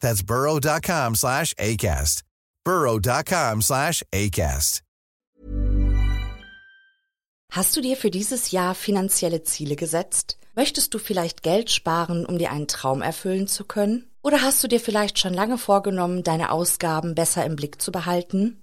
That's burrow.com slash ACAST. burrow.com slash ACAST. Hast du dir für dieses Jahr finanzielle Ziele gesetzt? Möchtest du vielleicht Geld sparen, um dir einen Traum erfüllen zu können? Oder hast du dir vielleicht schon lange vorgenommen, deine Ausgaben besser im Blick zu behalten?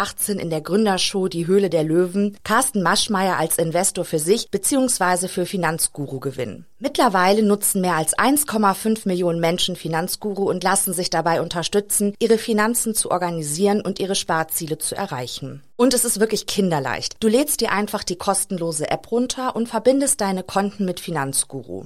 2018 in der Gründershow Die Höhle der Löwen Carsten Maschmeyer als Investor für sich bzw. für Finanzguru gewinnen. Mittlerweile nutzen mehr als 1,5 Millionen Menschen Finanzguru und lassen sich dabei unterstützen, ihre Finanzen zu organisieren und ihre Sparziele zu erreichen. Und es ist wirklich kinderleicht. Du lädst dir einfach die kostenlose App runter und verbindest deine Konten mit Finanzguru.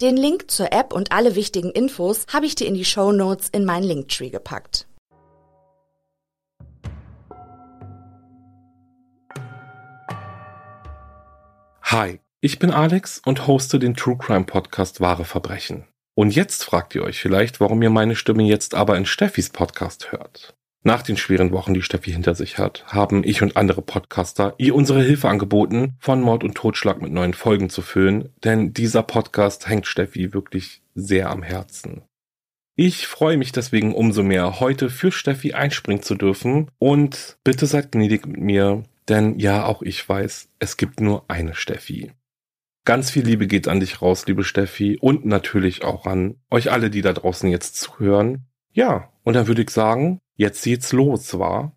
Den Link zur App und alle wichtigen Infos habe ich dir in die Show Notes in meinen Linktree gepackt. Hi, ich bin Alex und hoste den True Crime Podcast Wahre Verbrechen. Und jetzt fragt ihr euch vielleicht, warum ihr meine Stimme jetzt aber in Steffis Podcast hört. Nach den schweren Wochen, die Steffi hinter sich hat, haben ich und andere Podcaster ihr unsere Hilfe angeboten, von Mord und Totschlag mit neuen Folgen zu füllen, denn dieser Podcast hängt Steffi wirklich sehr am Herzen. Ich freue mich deswegen umso mehr, heute für Steffi einspringen zu dürfen und bitte seid gnädig mit mir, denn ja, auch ich weiß, es gibt nur eine Steffi. Ganz viel Liebe geht an dich raus, liebe Steffi, und natürlich auch an euch alle, die da draußen jetzt zuhören. Ja, und dann würde ich sagen, Jetzt geht's los, war?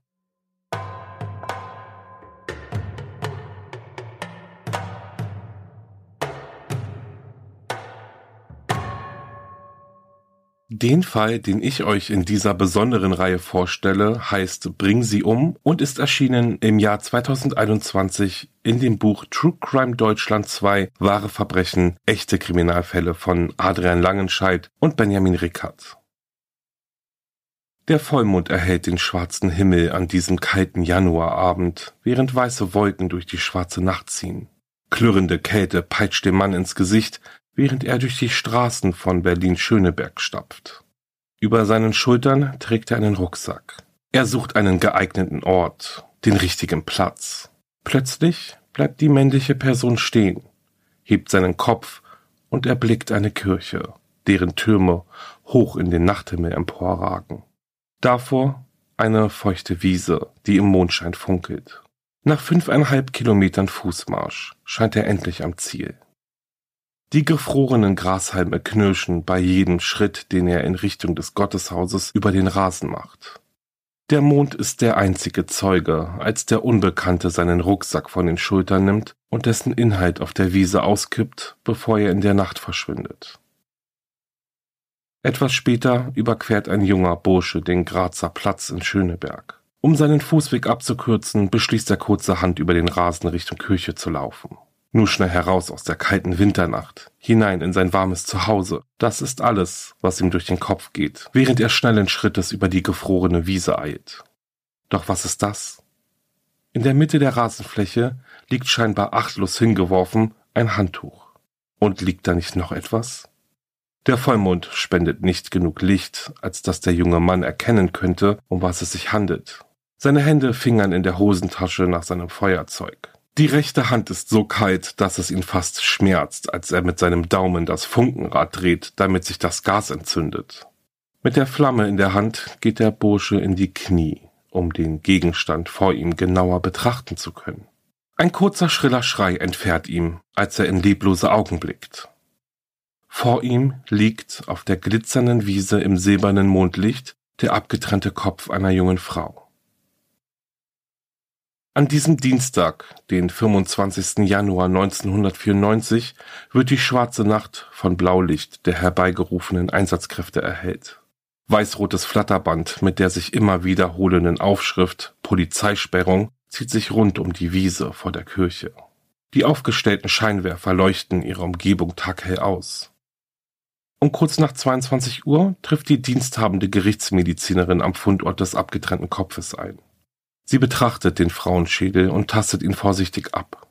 Den Fall, den ich euch in dieser besonderen Reihe vorstelle, heißt Bring sie um und ist erschienen im Jahr 2021 in dem Buch True Crime Deutschland 2 Wahre Verbrechen, echte Kriminalfälle von Adrian Langenscheidt und Benjamin Rickert. Der Vollmond erhellt den schwarzen Himmel an diesem kalten Januarabend, während weiße Wolken durch die schwarze Nacht ziehen. Klirrende Kälte peitscht dem Mann ins Gesicht, während er durch die Straßen von Berlin-Schöneberg stapft. Über seinen Schultern trägt er einen Rucksack. Er sucht einen geeigneten Ort, den richtigen Platz. Plötzlich bleibt die männliche Person stehen. hebt seinen Kopf und erblickt eine Kirche, deren Türme hoch in den Nachthimmel emporragen. Davor eine feuchte Wiese, die im Mondschein funkelt. Nach fünfeinhalb Kilometern Fußmarsch scheint er endlich am Ziel. Die gefrorenen Grashalme knirschen bei jedem Schritt, den er in Richtung des Gotteshauses über den Rasen macht. Der Mond ist der einzige Zeuge, als der Unbekannte seinen Rucksack von den Schultern nimmt und dessen Inhalt auf der Wiese auskippt, bevor er in der Nacht verschwindet. Etwas später überquert ein junger Bursche den Grazer Platz in Schöneberg. Um seinen Fußweg abzukürzen, beschließt er kurzerhand über den Rasen Richtung Kirche zu laufen. Nur schnell heraus aus der kalten Winternacht, hinein in sein warmes Zuhause. Das ist alles, was ihm durch den Kopf geht, während er schnellen Schrittes über die gefrorene Wiese eilt. Doch was ist das? In der Mitte der Rasenfläche liegt scheinbar achtlos hingeworfen ein Handtuch. Und liegt da nicht noch etwas? Der Vollmond spendet nicht genug Licht, als dass der junge Mann erkennen könnte, um was es sich handelt. Seine Hände fingern in der Hosentasche nach seinem Feuerzeug. Die rechte Hand ist so kalt, dass es ihn fast schmerzt, als er mit seinem Daumen das Funkenrad dreht, damit sich das Gas entzündet. Mit der Flamme in der Hand geht der Bursche in die Knie, um den Gegenstand vor ihm genauer betrachten zu können. Ein kurzer schriller Schrei entfährt ihm, als er in leblose Augen blickt. Vor ihm liegt auf der glitzernden Wiese im silbernen Mondlicht der abgetrennte Kopf einer jungen Frau. An diesem Dienstag, den 25. Januar 1994, wird die schwarze Nacht von Blaulicht der herbeigerufenen Einsatzkräfte erhellt. Weißrotes Flatterband mit der sich immer wiederholenden Aufschrift Polizeisperrung zieht sich rund um die Wiese vor der Kirche. Die aufgestellten Scheinwerfer leuchten ihre Umgebung taghell aus. Um kurz nach 22 Uhr trifft die diensthabende Gerichtsmedizinerin am Fundort des abgetrennten Kopfes ein. Sie betrachtet den Frauenschädel und tastet ihn vorsichtig ab.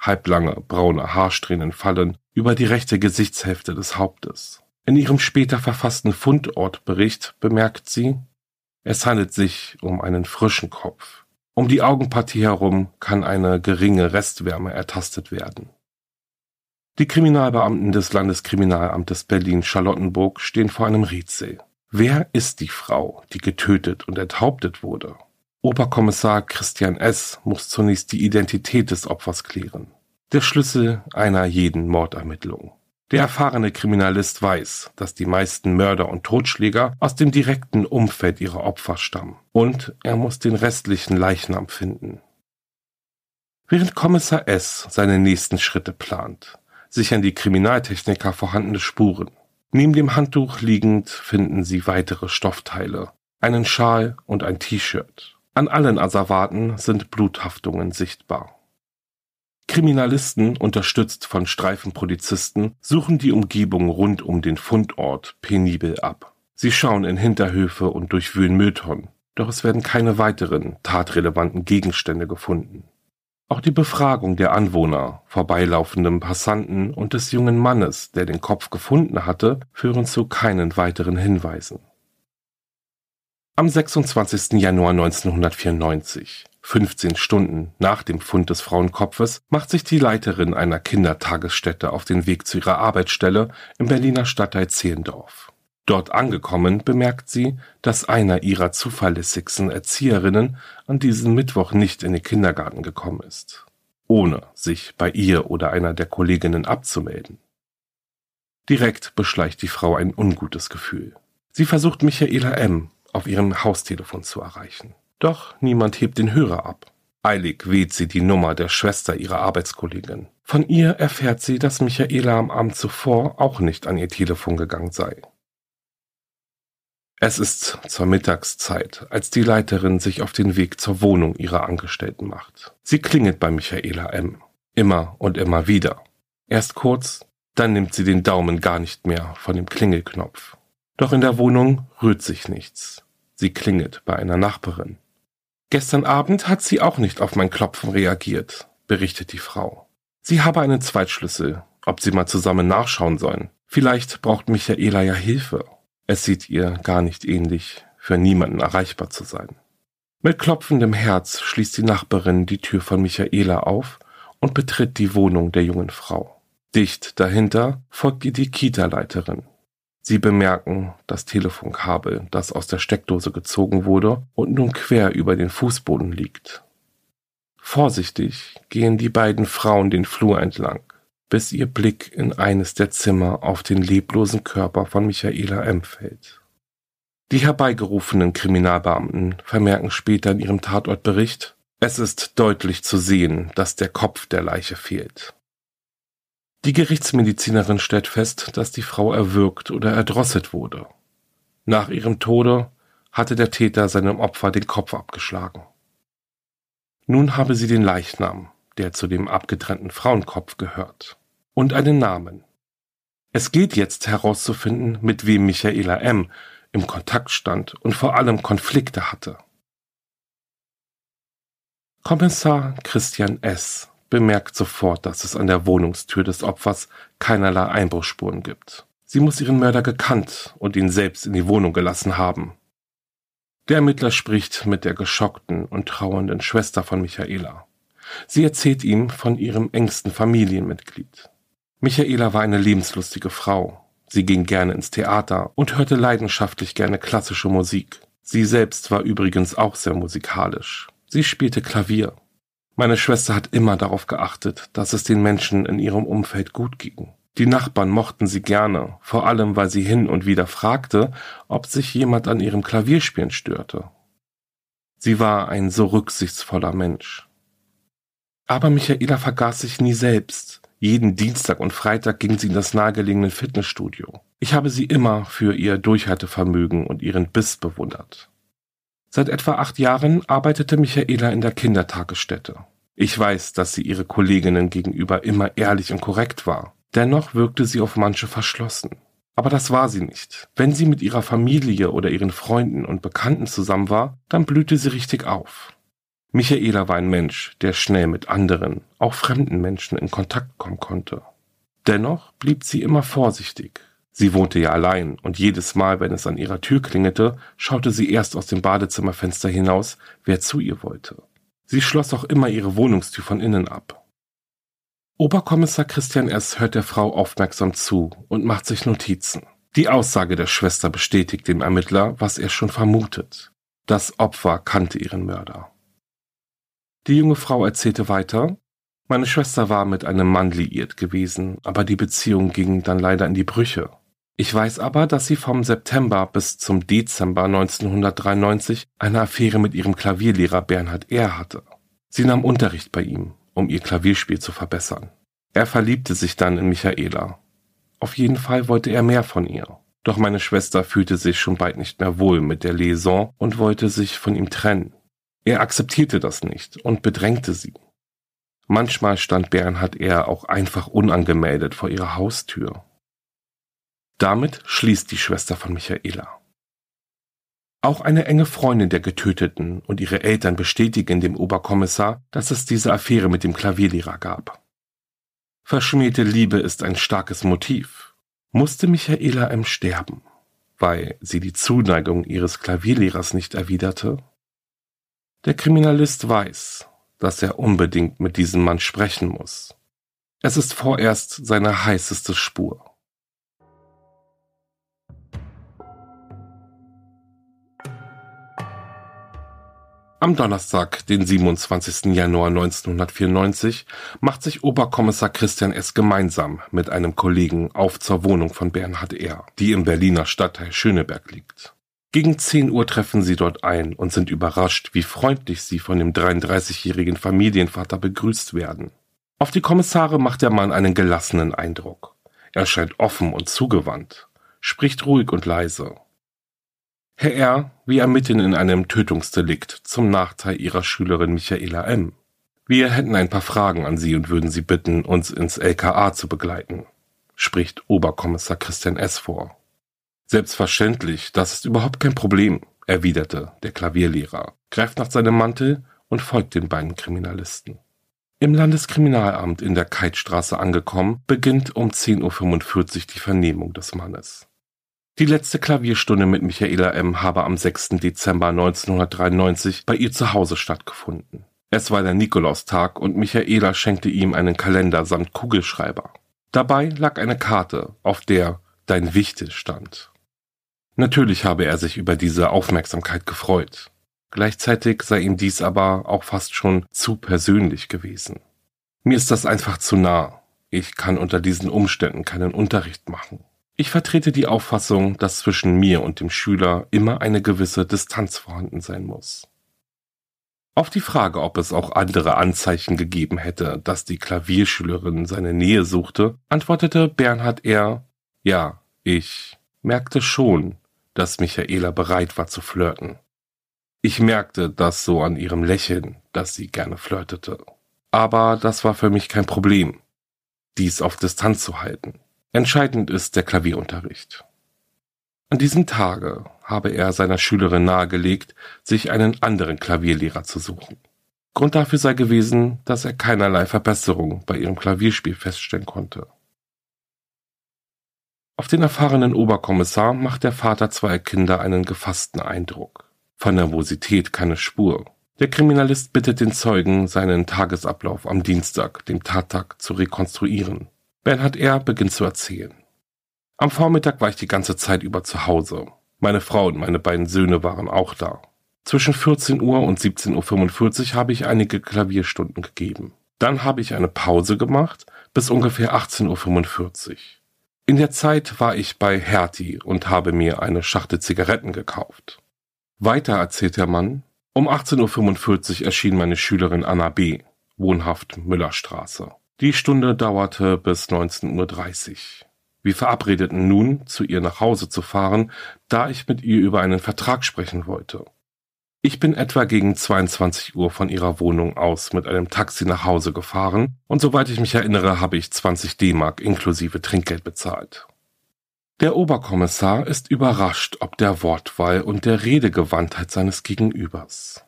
Halblange, braune Haarsträhnen fallen über die rechte Gesichtshälfte des Hauptes. In ihrem später verfassten Fundortbericht bemerkt sie, es handelt sich um einen frischen Kopf. Um die Augenpartie herum kann eine geringe Restwärme ertastet werden. Die Kriminalbeamten des Landeskriminalamtes Berlin-Charlottenburg stehen vor einem Rätsel. Wer ist die Frau, die getötet und enthauptet wurde? Oberkommissar Christian S. muss zunächst die Identität des Opfers klären. Der Schlüssel einer jeden Mordermittlung. Der erfahrene Kriminalist weiß, dass die meisten Mörder und Totschläger aus dem direkten Umfeld ihrer Opfer stammen. Und er muss den restlichen Leichnam finden. Während Kommissar S. seine nächsten Schritte plant, sichern die Kriminaltechniker vorhandene Spuren. Neben dem Handtuch liegend finden sie weitere Stoffteile, einen Schal und ein T-Shirt. An allen Asservaten sind Bluthaftungen sichtbar. Kriminalisten, unterstützt von Streifenpolizisten, suchen die Umgebung rund um den Fundort penibel ab. Sie schauen in Hinterhöfe und durchwühlen Mülltonnen, doch es werden keine weiteren tatrelevanten Gegenstände gefunden. Auch die Befragung der Anwohner, vorbeilaufenden Passanten und des jungen Mannes, der den Kopf gefunden hatte, führen zu keinen weiteren Hinweisen. Am 26. Januar 1994, 15 Stunden nach dem Fund des Frauenkopfes, macht sich die Leiterin einer Kindertagesstätte auf den Weg zu ihrer Arbeitsstelle im Berliner Stadtteil Zehlendorf. Dort angekommen bemerkt sie, dass einer ihrer zuverlässigsten Erzieherinnen an diesem Mittwoch nicht in den Kindergarten gekommen ist, ohne sich bei ihr oder einer der Kolleginnen abzumelden. Direkt beschleicht die Frau ein ungutes Gefühl. Sie versucht Michaela M. auf ihrem Haustelefon zu erreichen. Doch niemand hebt den Hörer ab. Eilig wählt sie die Nummer der Schwester ihrer Arbeitskollegin. Von ihr erfährt sie, dass Michaela am Abend zuvor auch nicht an ihr Telefon gegangen sei. Es ist zur Mittagszeit, als die Leiterin sich auf den Weg zur Wohnung ihrer Angestellten macht. Sie klingelt bei Michaela M. Immer und immer wieder. Erst kurz, dann nimmt sie den Daumen gar nicht mehr von dem Klingelknopf. Doch in der Wohnung rührt sich nichts. Sie klingelt bei einer Nachbarin. Gestern Abend hat sie auch nicht auf mein Klopfen reagiert, berichtet die Frau. Sie habe einen Zweitschlüssel, ob sie mal zusammen nachschauen sollen. Vielleicht braucht Michaela ja Hilfe. Es sieht ihr gar nicht ähnlich, für niemanden erreichbar zu sein. Mit klopfendem Herz schließt die Nachbarin die Tür von Michaela auf und betritt die Wohnung der jungen Frau. Dicht dahinter folgt ihr die Kita-Leiterin. Sie bemerken das Telefonkabel, das aus der Steckdose gezogen wurde und nun quer über den Fußboden liegt. Vorsichtig gehen die beiden Frauen den Flur entlang, bis ihr Blick in eines der Zimmer auf den leblosen Körper von Michaela M. fällt. Die herbeigerufenen Kriminalbeamten vermerken später in ihrem Tatortbericht, es ist deutlich zu sehen, dass der Kopf der Leiche fehlt. Die Gerichtsmedizinerin stellt fest, dass die Frau erwürgt oder erdrosselt wurde. Nach ihrem Tode hatte der Täter seinem Opfer den Kopf abgeschlagen. Nun habe sie den Leichnam, der zu dem abgetrennten Frauenkopf gehört, und einen Namen. Es gilt jetzt herauszufinden, mit wem Michaela M. im Kontakt stand und vor allem Konflikte hatte. Kommissar Christian S bemerkt sofort, dass es an der Wohnungstür des Opfers keinerlei Einbruchsspuren gibt. Sie muss ihren Mörder gekannt und ihn selbst in die Wohnung gelassen haben. Der Ermittler spricht mit der geschockten und trauernden Schwester von Michaela. Sie erzählt ihm von ihrem engsten Familienmitglied. Michaela war eine lebenslustige Frau. Sie ging gerne ins Theater und hörte leidenschaftlich gerne klassische Musik. Sie selbst war übrigens auch sehr musikalisch. Sie spielte Klavier meine Schwester hat immer darauf geachtet, dass es den Menschen in ihrem Umfeld gut ging. Die Nachbarn mochten sie gerne, vor allem weil sie hin und wieder fragte, ob sich jemand an ihrem Klavierspielen störte. Sie war ein so rücksichtsvoller Mensch. Aber Michaela vergaß sich nie selbst. Jeden Dienstag und Freitag ging sie in das nahegelegene Fitnessstudio. Ich habe sie immer für ihr Durchhaltevermögen und ihren Biss bewundert. Seit etwa acht Jahren arbeitete Michaela in der Kindertagesstätte. Ich weiß, dass sie ihre Kolleginnen gegenüber immer ehrlich und korrekt war. Dennoch wirkte sie auf manche verschlossen. Aber das war sie nicht. Wenn sie mit ihrer Familie oder ihren Freunden und Bekannten zusammen war, dann blühte sie richtig auf. Michaela war ein Mensch, der schnell mit anderen, auch fremden Menschen in Kontakt kommen konnte. Dennoch blieb sie immer vorsichtig. Sie wohnte ja allein, und jedes Mal, wenn es an ihrer Tür klingelte, schaute sie erst aus dem Badezimmerfenster hinaus, wer zu ihr wollte. Sie schloss auch immer ihre Wohnungstür von innen ab. Oberkommissar Christian S. hört der Frau aufmerksam zu und macht sich Notizen. Die Aussage der Schwester bestätigt dem Ermittler, was er schon vermutet. Das Opfer kannte ihren Mörder. Die junge Frau erzählte weiter, meine Schwester war mit einem Mann liiert gewesen, aber die Beziehung ging dann leider in die Brüche. Ich weiß aber, dass sie vom September bis zum Dezember 1993 eine Affäre mit ihrem Klavierlehrer Bernhard R. hatte. Sie nahm Unterricht bei ihm, um ihr Klavierspiel zu verbessern. Er verliebte sich dann in Michaela. Auf jeden Fall wollte er mehr von ihr. Doch meine Schwester fühlte sich schon bald nicht mehr wohl mit der Liaison und wollte sich von ihm trennen. Er akzeptierte das nicht und bedrängte sie. Manchmal stand Bernhard R. auch einfach unangemeldet vor ihrer Haustür. Damit schließt die Schwester von Michaela. Auch eine enge Freundin der Getöteten und ihre Eltern bestätigen dem Oberkommissar, dass es diese Affäre mit dem Klavierlehrer gab. Verschmähte Liebe ist ein starkes Motiv. Musste Michaela M. sterben, weil sie die Zuneigung ihres Klavierlehrers nicht erwiderte? Der Kriminalist weiß, dass er unbedingt mit diesem Mann sprechen muss. Es ist vorerst seine heißeste Spur. Am Donnerstag, den 27. Januar 1994, macht sich Oberkommissar Christian S. gemeinsam mit einem Kollegen auf zur Wohnung von Bernhard R., die im Berliner Stadtteil Schöneberg liegt. Gegen 10 Uhr treffen sie dort ein und sind überrascht, wie freundlich sie von dem 33-jährigen Familienvater begrüßt werden. Auf die Kommissare macht der Mann einen gelassenen Eindruck. Er scheint offen und zugewandt, spricht ruhig und leise. Herr R., wir ermitteln in einem Tötungsdelikt zum Nachteil Ihrer Schülerin Michaela M. Wir hätten ein paar Fragen an Sie und würden Sie bitten, uns ins LKA zu begleiten, spricht Oberkommissar Christian S. vor. Selbstverständlich, das ist überhaupt kein Problem, erwiderte der Klavierlehrer, greift nach seinem Mantel und folgt den beiden Kriminalisten. Im Landeskriminalamt in der Keitstraße angekommen, beginnt um 10.45 Uhr die Vernehmung des Mannes. Die letzte Klavierstunde mit Michaela M. habe am 6. Dezember 1993 bei ihr zu Hause stattgefunden. Es war der Nikolaustag und Michaela schenkte ihm einen Kalender samt Kugelschreiber. Dabei lag eine Karte, auf der Dein Wichte stand. Natürlich habe er sich über diese Aufmerksamkeit gefreut. Gleichzeitig sei ihm dies aber auch fast schon zu persönlich gewesen. Mir ist das einfach zu nah. Ich kann unter diesen Umständen keinen Unterricht machen. Ich vertrete die Auffassung, dass zwischen mir und dem Schüler immer eine gewisse Distanz vorhanden sein muss. Auf die Frage, ob es auch andere Anzeichen gegeben hätte, dass die Klavierschülerin seine Nähe suchte, antwortete Bernhard eher, ja, ich merkte schon, dass Michaela bereit war zu flirten. Ich merkte das so an ihrem Lächeln, dass sie gerne flirtete. Aber das war für mich kein Problem, dies auf Distanz zu halten. Entscheidend ist der Klavierunterricht. An diesem Tage habe er seiner Schülerin nahegelegt, sich einen anderen Klavierlehrer zu suchen. Grund dafür sei gewesen, dass er keinerlei Verbesserung bei ihrem Klavierspiel feststellen konnte. Auf den erfahrenen Oberkommissar macht der Vater zweier Kinder einen gefassten Eindruck. Von Nervosität keine Spur. Der Kriminalist bittet den Zeugen, seinen Tagesablauf am Dienstag, dem Tattag, zu rekonstruieren. Bernhard R. beginnt zu erzählen. Am Vormittag war ich die ganze Zeit über zu Hause. Meine Frau und meine beiden Söhne waren auch da. Zwischen 14 Uhr und 17.45 Uhr habe ich einige Klavierstunden gegeben. Dann habe ich eine Pause gemacht bis ungefähr 18.45 Uhr. In der Zeit war ich bei Hertie und habe mir eine Schachtel Zigaretten gekauft. Weiter erzählt der Mann, um 18.45 Uhr erschien meine Schülerin Anna B., wohnhaft Müllerstraße. Die Stunde dauerte bis 19.30 Uhr. Wir verabredeten nun, zu ihr nach Hause zu fahren, da ich mit ihr über einen Vertrag sprechen wollte. Ich bin etwa gegen 22 Uhr von ihrer Wohnung aus mit einem Taxi nach Hause gefahren und soweit ich mich erinnere, habe ich 20 D-Mark inklusive Trinkgeld bezahlt. Der Oberkommissar ist überrascht ob der Wortwahl und der Redegewandtheit seines Gegenübers.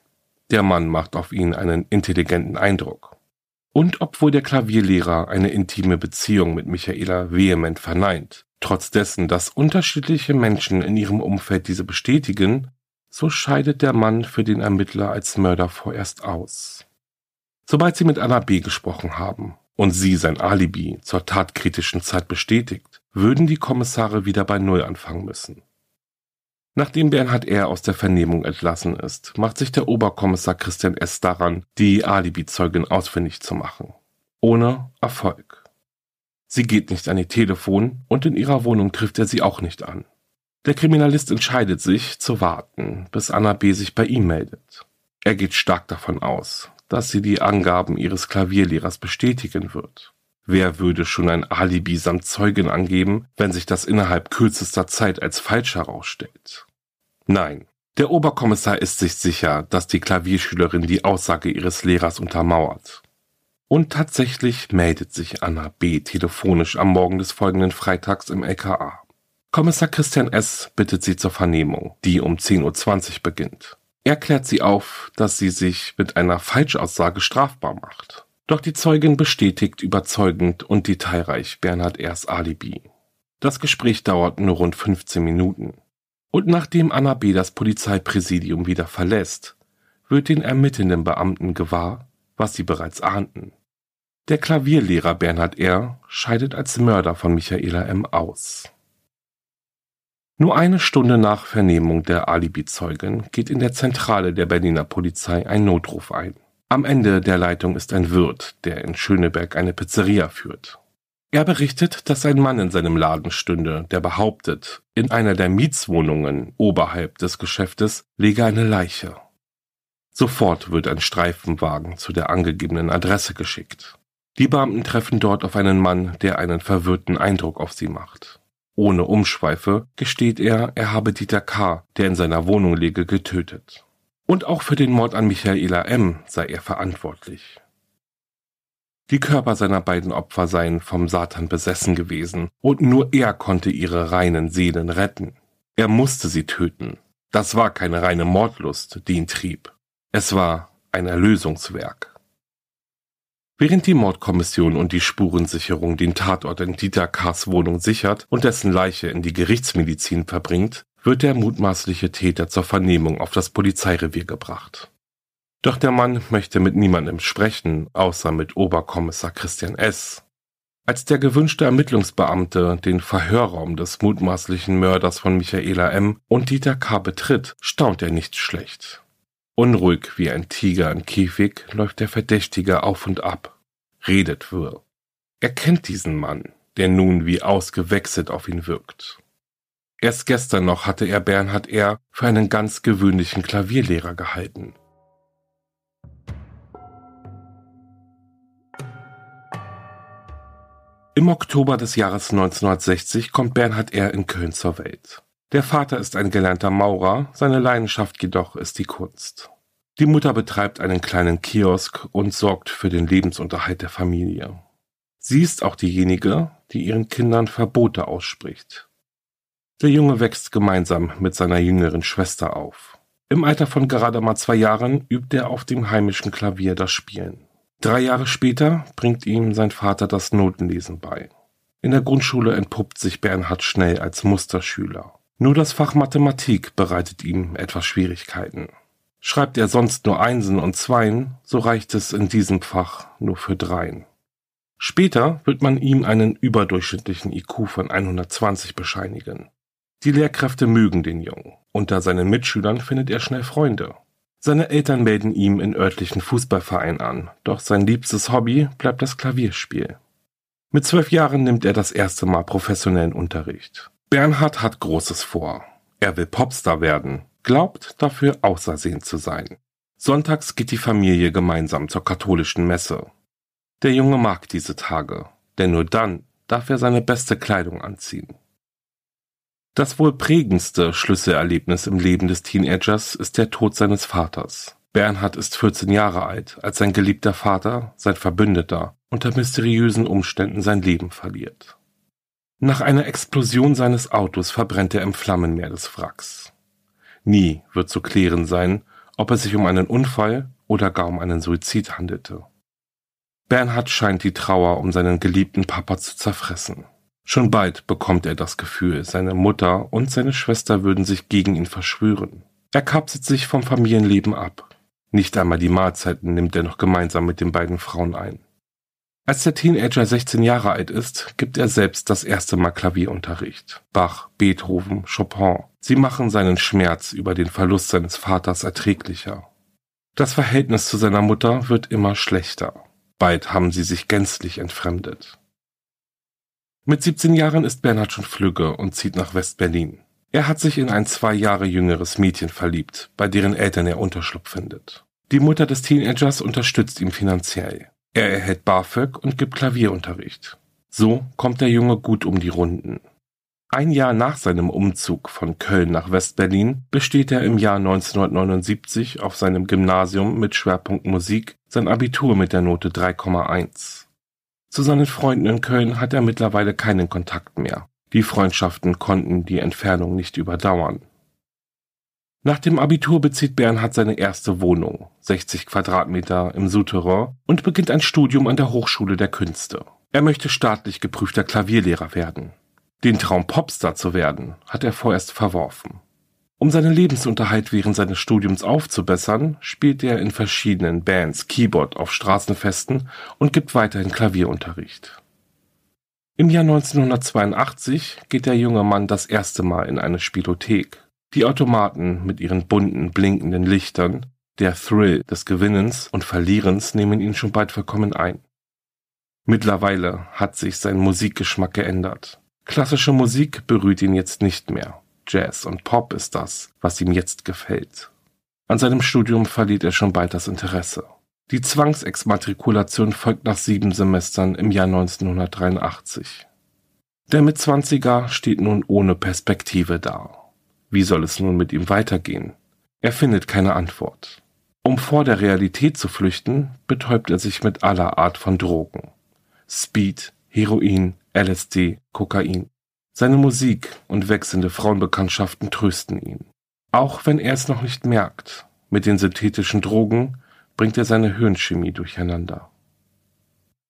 Der Mann macht auf ihn einen intelligenten Eindruck. Und obwohl der Klavierlehrer eine intime Beziehung mit Michaela vehement verneint, trotz dessen, dass unterschiedliche Menschen in ihrem Umfeld diese bestätigen, so scheidet der Mann für den Ermittler als Mörder vorerst aus. Sobald sie mit Anna B. gesprochen haben und sie sein Alibi zur tatkritischen Zeit bestätigt, würden die Kommissare wieder bei Null anfangen müssen. Nachdem Bernhard R. aus der Vernehmung entlassen ist, macht sich der Oberkommissar Christian S. daran, die Alibi-Zeugin ausfindig zu machen. Ohne Erfolg. Sie geht nicht an ihr Telefon und in ihrer Wohnung trifft er sie auch nicht an. Der Kriminalist entscheidet sich, zu warten, bis Anna B. sich bei ihm meldet. Er geht stark davon aus, dass sie die Angaben ihres Klavierlehrers bestätigen wird. Wer würde schon ein Alibi samt Zeugen angeben, wenn sich das innerhalb kürzester Zeit als falsch herausstellt? Nein, der Oberkommissar ist sich sicher, dass die Klavierschülerin die Aussage ihres Lehrers untermauert. Und tatsächlich meldet sich Anna B. telefonisch am Morgen des folgenden Freitags im LKA. Kommissar Christian S. bittet sie zur Vernehmung, die um 10.20 Uhr beginnt. Er klärt sie auf, dass sie sich mit einer Falschaussage strafbar macht. Doch die Zeugin bestätigt überzeugend und detailreich Bernhard R.'s Alibi. Das Gespräch dauert nur rund 15 Minuten. Und nachdem Anna B. das Polizeipräsidium wieder verlässt, wird den ermittelnden Beamten gewahr, was sie bereits ahnten. Der Klavierlehrer Bernhard R. scheidet als Mörder von Michaela M. aus. Nur eine Stunde nach Vernehmung der Alibi-Zeugin geht in der Zentrale der Berliner Polizei ein Notruf ein. Am Ende der Leitung ist ein Wirt, der in Schöneberg eine Pizzeria führt. Er berichtet, dass ein Mann in seinem Laden stünde, der behauptet, in einer der Mietswohnungen oberhalb des Geschäftes liege eine Leiche. Sofort wird ein Streifenwagen zu der angegebenen Adresse geschickt. Die Beamten treffen dort auf einen Mann, der einen verwirrten Eindruck auf sie macht. Ohne Umschweife gesteht er, er habe Dieter K., der in seiner Wohnung liege, getötet. Und auch für den Mord an Michaela M. sei er verantwortlich. Die Körper seiner beiden Opfer seien vom Satan besessen gewesen, und nur er konnte ihre reinen Seelen retten. Er musste sie töten. Das war keine reine Mordlust, die ihn trieb. Es war ein Erlösungswerk. Während die Mordkommission und die Spurensicherung den Tatort in Dieter K.'s Wohnung sichert und dessen Leiche in die Gerichtsmedizin verbringt, wird der mutmaßliche Täter zur Vernehmung auf das Polizeirevier gebracht. Doch der Mann möchte mit niemandem sprechen, außer mit Oberkommissar Christian S. Als der gewünschte Ermittlungsbeamte den Verhörraum des mutmaßlichen Mörders von Michaela M. und Dieter K. betritt, staunt er nicht schlecht. Unruhig wie ein Tiger im Käfig läuft der Verdächtige auf und ab, redet wirr. Er kennt diesen Mann, der nun wie ausgewechselt auf ihn wirkt. Erst gestern noch hatte er Bernhard R. für einen ganz gewöhnlichen Klavierlehrer gehalten. Im Oktober des Jahres 1960 kommt Bernhard R. in Köln zur Welt. Der Vater ist ein gelernter Maurer, seine Leidenschaft jedoch ist die Kunst. Die Mutter betreibt einen kleinen Kiosk und sorgt für den Lebensunterhalt der Familie. Sie ist auch diejenige, die ihren Kindern Verbote ausspricht. Der Junge wächst gemeinsam mit seiner jüngeren Schwester auf. Im Alter von gerade mal zwei Jahren übt er auf dem heimischen Klavier das Spielen. Drei Jahre später bringt ihm sein Vater das Notenlesen bei. In der Grundschule entpuppt sich Bernhard schnell als Musterschüler. Nur das Fach Mathematik bereitet ihm etwas Schwierigkeiten. Schreibt er sonst nur Einsen und Zweien, so reicht es in diesem Fach nur für Dreien. Später wird man ihm einen überdurchschnittlichen IQ von 120 bescheinigen. Die Lehrkräfte mögen den Jungen. Unter seinen Mitschülern findet er schnell Freunde. Seine Eltern melden ihm in örtlichen Fußballverein an, doch sein liebstes Hobby bleibt das Klavierspiel. Mit zwölf Jahren nimmt er das erste Mal professionellen Unterricht. Bernhard hat Großes vor. Er will Popstar werden, glaubt dafür außersehen zu sein. Sonntags geht die Familie gemeinsam zur katholischen Messe. Der Junge mag diese Tage, denn nur dann darf er seine beste Kleidung anziehen. Das wohl prägendste Schlüsselerlebnis im Leben des Teenagers ist der Tod seines Vaters. Bernhard ist 14 Jahre alt, als sein geliebter Vater, sein Verbündeter, unter mysteriösen Umständen sein Leben verliert. Nach einer Explosion seines Autos verbrennt er im Flammenmeer des Wracks. Nie wird zu klären sein, ob es sich um einen Unfall oder gar um einen Suizid handelte. Bernhard scheint die Trauer um seinen geliebten Papa zu zerfressen. Schon bald bekommt er das Gefühl, seine Mutter und seine Schwester würden sich gegen ihn verschwören. Er kapselt sich vom Familienleben ab. Nicht einmal die Mahlzeiten nimmt er noch gemeinsam mit den beiden Frauen ein. Als der Teenager 16 Jahre alt ist, gibt er selbst das erste Mal Klavierunterricht. Bach, Beethoven, Chopin. Sie machen seinen Schmerz über den Verlust seines Vaters erträglicher. Das Verhältnis zu seiner Mutter wird immer schlechter. Bald haben sie sich gänzlich entfremdet. Mit 17 Jahren ist Bernhard schon flügge und zieht nach West-Berlin. Er hat sich in ein zwei Jahre jüngeres Mädchen verliebt, bei deren Eltern er Unterschlupf findet. Die Mutter des Teenagers unterstützt ihn finanziell. Er erhält BAföG und gibt Klavierunterricht. So kommt der Junge gut um die Runden. Ein Jahr nach seinem Umzug von Köln nach West-Berlin besteht er im Jahr 1979 auf seinem Gymnasium mit Schwerpunkt Musik sein Abitur mit der Note 3,1. Zu seinen Freunden in Köln hat er mittlerweile keinen Kontakt mehr. Die Freundschaften konnten die Entfernung nicht überdauern. Nach dem Abitur bezieht Bernhard seine erste Wohnung, 60 Quadratmeter im Souterrain, und beginnt ein Studium an der Hochschule der Künste. Er möchte staatlich geprüfter Klavierlehrer werden. Den Traum Popstar zu werden, hat er vorerst verworfen. Um seinen Lebensunterhalt während seines Studiums aufzubessern, spielt er in verschiedenen Bands Keyboard auf Straßenfesten und gibt weiterhin Klavierunterricht. Im Jahr 1982 geht der junge Mann das erste Mal in eine Spielothek. Die Automaten mit ihren bunten, blinkenden Lichtern, der Thrill des Gewinnens und Verlierens nehmen ihn schon bald vollkommen ein. Mittlerweile hat sich sein Musikgeschmack geändert. Klassische Musik berührt ihn jetzt nicht mehr. Jazz und Pop ist das, was ihm jetzt gefällt. An seinem Studium verliert er schon bald das Interesse. Die Zwangsexmatrikulation folgt nach sieben Semestern im Jahr 1983. Der Mitzwanziger steht nun ohne Perspektive da. Wie soll es nun mit ihm weitergehen? Er findet keine Antwort. Um vor der Realität zu flüchten, betäubt er sich mit aller Art von Drogen. Speed, Heroin, LSD, Kokain. Seine Musik und wechselnde Frauenbekanntschaften trösten ihn. Auch wenn er es noch nicht merkt, mit den synthetischen Drogen bringt er seine Hirnchemie durcheinander.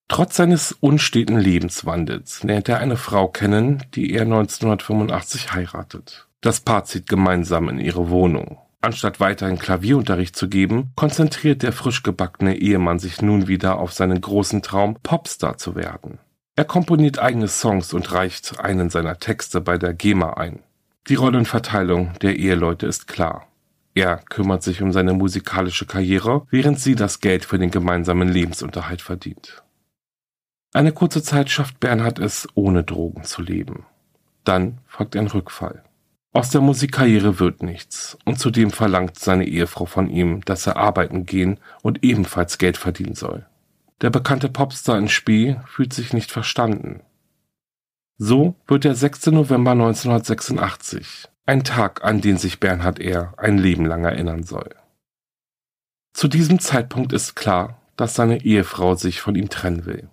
Trotz seines unsteten Lebenswandels lernt er eine Frau kennen, die er 1985 heiratet. Das Paar zieht gemeinsam in ihre Wohnung. Anstatt weiterhin Klavierunterricht zu geben, konzentriert der frisch gebackene Ehemann sich nun wieder auf seinen großen Traum, Popstar zu werden. Er komponiert eigene Songs und reicht einen seiner Texte bei der GEMA ein. Die Rollenverteilung der Eheleute ist klar. Er kümmert sich um seine musikalische Karriere, während sie das Geld für den gemeinsamen Lebensunterhalt verdient. Eine kurze Zeit schafft Bernhard es, ohne Drogen zu leben. Dann folgt ein Rückfall. Aus der Musikkarriere wird nichts, und zudem verlangt seine Ehefrau von ihm, dass er arbeiten gehen und ebenfalls Geld verdienen soll. Der bekannte Popstar in Spee fühlt sich nicht verstanden. So wird der 6. November 1986 ein Tag, an den sich Bernhard R. ein Leben lang erinnern soll. Zu diesem Zeitpunkt ist klar, dass seine Ehefrau sich von ihm trennen will.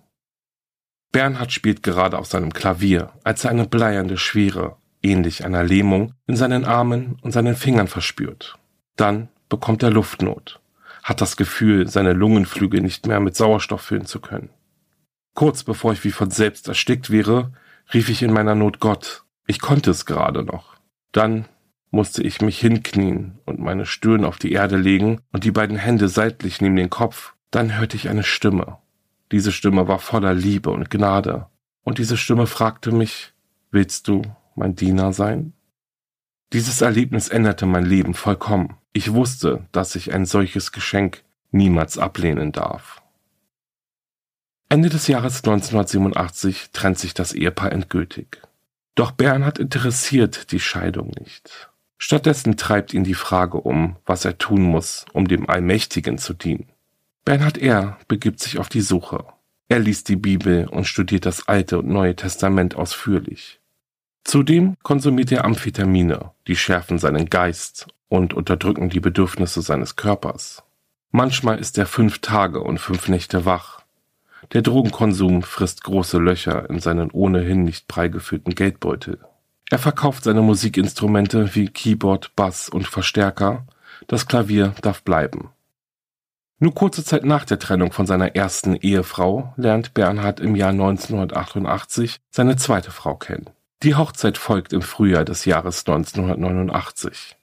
Bernhard spielt gerade auf seinem Klavier, als er eine bleiernde Schwere, ähnlich einer Lähmung, in seinen Armen und seinen Fingern verspürt. Dann bekommt er Luftnot, hat das Gefühl, seine Lungenflügel nicht mehr mit Sauerstoff füllen zu können. Kurz bevor ich wie von selbst erstickt wäre, rief ich in meiner Not Gott. Ich konnte es gerade noch. Dann musste ich mich hinknien und meine Stirn auf die Erde legen und die beiden Hände seitlich neben den Kopf. Dann hörte ich eine Stimme. Diese Stimme war voller Liebe und Gnade. Und diese Stimme fragte mich, willst du mein Diener sein? Dieses Erlebnis änderte mein Leben vollkommen. Ich wusste, dass ich ein solches Geschenk niemals ablehnen darf. Ende des Jahres 1987 trennt sich das Ehepaar endgültig. Doch Bernhard interessiert die Scheidung nicht. Stattdessen treibt ihn die Frage um, was er tun muss, um dem Allmächtigen zu dienen. Bernhard R. begibt sich auf die Suche. Er liest die Bibel und studiert das Alte und Neue Testament ausführlich. Zudem konsumiert er Amphetamine, die schärfen seinen Geist und unterdrücken die Bedürfnisse seines Körpers. Manchmal ist er fünf Tage und fünf Nächte wach. Der Drogenkonsum frisst große Löcher in seinen ohnehin nicht prall gefüllten Geldbeutel. Er verkauft seine Musikinstrumente wie Keyboard, Bass und Verstärker. Das Klavier darf bleiben. Nur kurze Zeit nach der Trennung von seiner ersten Ehefrau lernt Bernhard im Jahr 1988 seine zweite Frau kennen. Die Hochzeit folgt im Frühjahr des Jahres 1989.